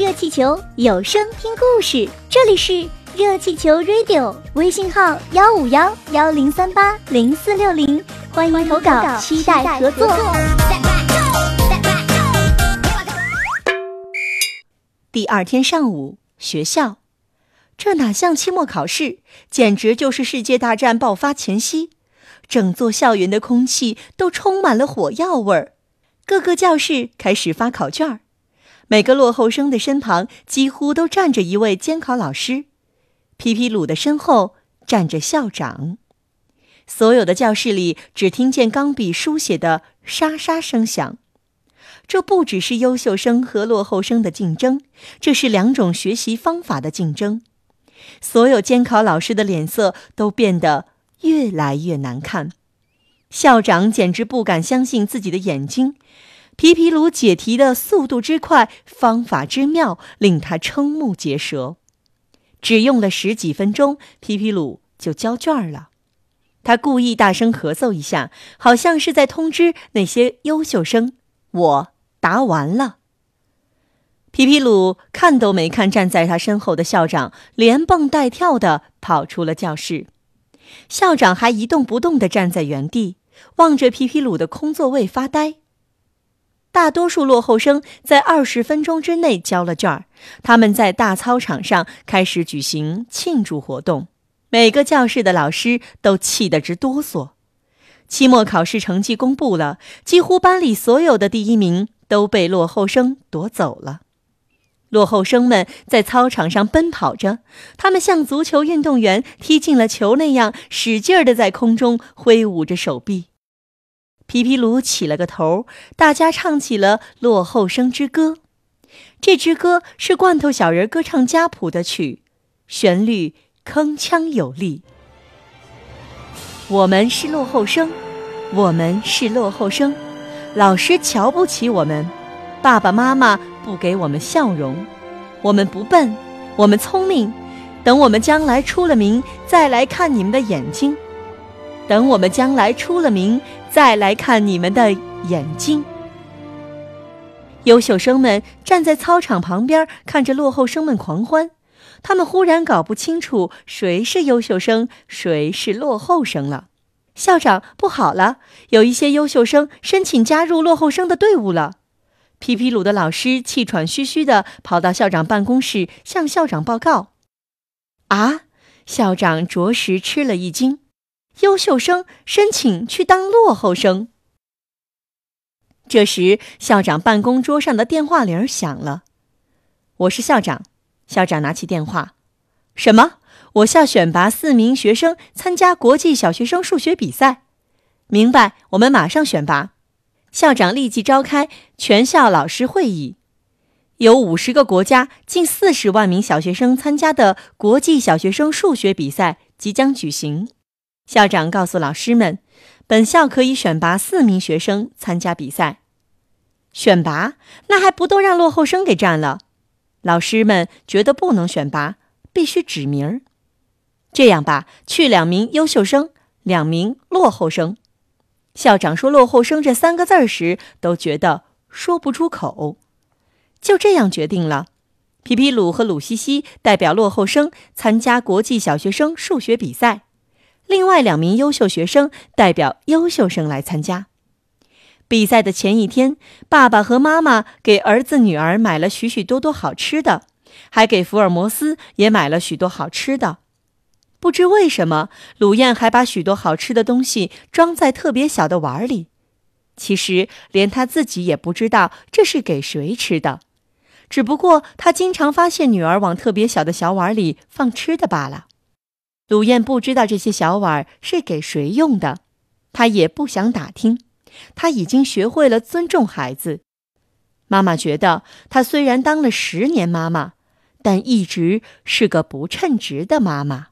热气球，有声听故事。这里是热气球 Radio，微信号幺五幺幺零三八零四六零，欢迎投稿，期待合作。第二天上午，学校，这哪像期末考试，简直就是世界大战爆发前夕。整座校园的空气都充满了火药味儿，各个教室开始发考卷儿，每个落后生的身旁几乎都站着一位监考老师，皮皮鲁的身后站着校长。所有的教室里只听见钢笔书写的沙沙声响。这不只是优秀生和落后生的竞争，这是两种学习方法的竞争。所有监考老师的脸色都变得。越来越难看，校长简直不敢相信自己的眼睛。皮皮鲁解题的速度之快，方法之妙，令他瞠目结舌。只用了十几分钟，皮皮鲁就交卷了。他故意大声咳嗽一下，好像是在通知那些优秀生：“我答完了。”皮皮鲁看都没看站在他身后的校长，连蹦带跳的跑出了教室。校长还一动不动地站在原地，望着皮皮鲁的空座位发呆。大多数落后生在二十分钟之内交了卷儿，他们在大操场上开始举行庆祝活动。每个教室的老师都气得直哆嗦。期末考试成绩公布了，几乎班里所有的第一名都被落后生夺走了。落后生们在操场上奔跑着，他们像足球运动员踢进了球那样，使劲儿地在空中挥舞着手臂。皮皮鲁起了个头，大家唱起了《落后生之歌》。这支歌是罐头小人歌唱家谱的曲，旋律铿锵有力。我们是落后生，我们是落后生，老师瞧不起我们，爸爸妈妈。不给我们笑容，我们不笨，我们聪明。等我们将来出了名，再来看你们的眼睛；等我们将来出了名，再来看你们的眼睛。优秀生们站在操场旁边，看着落后生们狂欢。他们忽然搞不清楚谁是优秀生，谁是落后生了。校长，不好了，有一些优秀生申请加入落后生的队伍了。皮皮鲁的老师气喘吁吁地跑到校长办公室，向校长报告：“啊！”校长着实吃了一惊，“优秀生申请去当落后生。”这时，校长办公桌上的电话铃响了。“我是校长。”校长拿起电话，“什么？我校选拔四名学生参加国际小学生数学比赛。明白，我们马上选拔。”校长立即召开全校老师会议。有五十个国家、近四十万名小学生参加的国际小学生数学比赛即将举行。校长告诉老师们，本校可以选拔四名学生参加比赛。选拔？那还不都让落后生给占了？老师们觉得不能选拔，必须指名儿。这样吧，去两名优秀生，两名落后生。校长说“落后生”这三个字儿时，都觉得说不出口。就这样决定了，皮皮鲁和鲁西西代表落后生参加国际小学生数学比赛，另外两名优秀学生代表优秀生来参加。比赛的前一天，爸爸和妈妈给儿子女儿买了许许多多好吃的，还给福尔摩斯也买了许多好吃的。不知为什么，鲁燕还把许多好吃的东西装在特别小的碗里。其实连他自己也不知道这是给谁吃的，只不过他经常发现女儿往特别小的小碗里放吃的罢了。鲁燕不知道这些小碗是给谁用的，她也不想打听。她已经学会了尊重孩子。妈妈觉得，她虽然当了十年妈妈，但一直是个不称职的妈妈。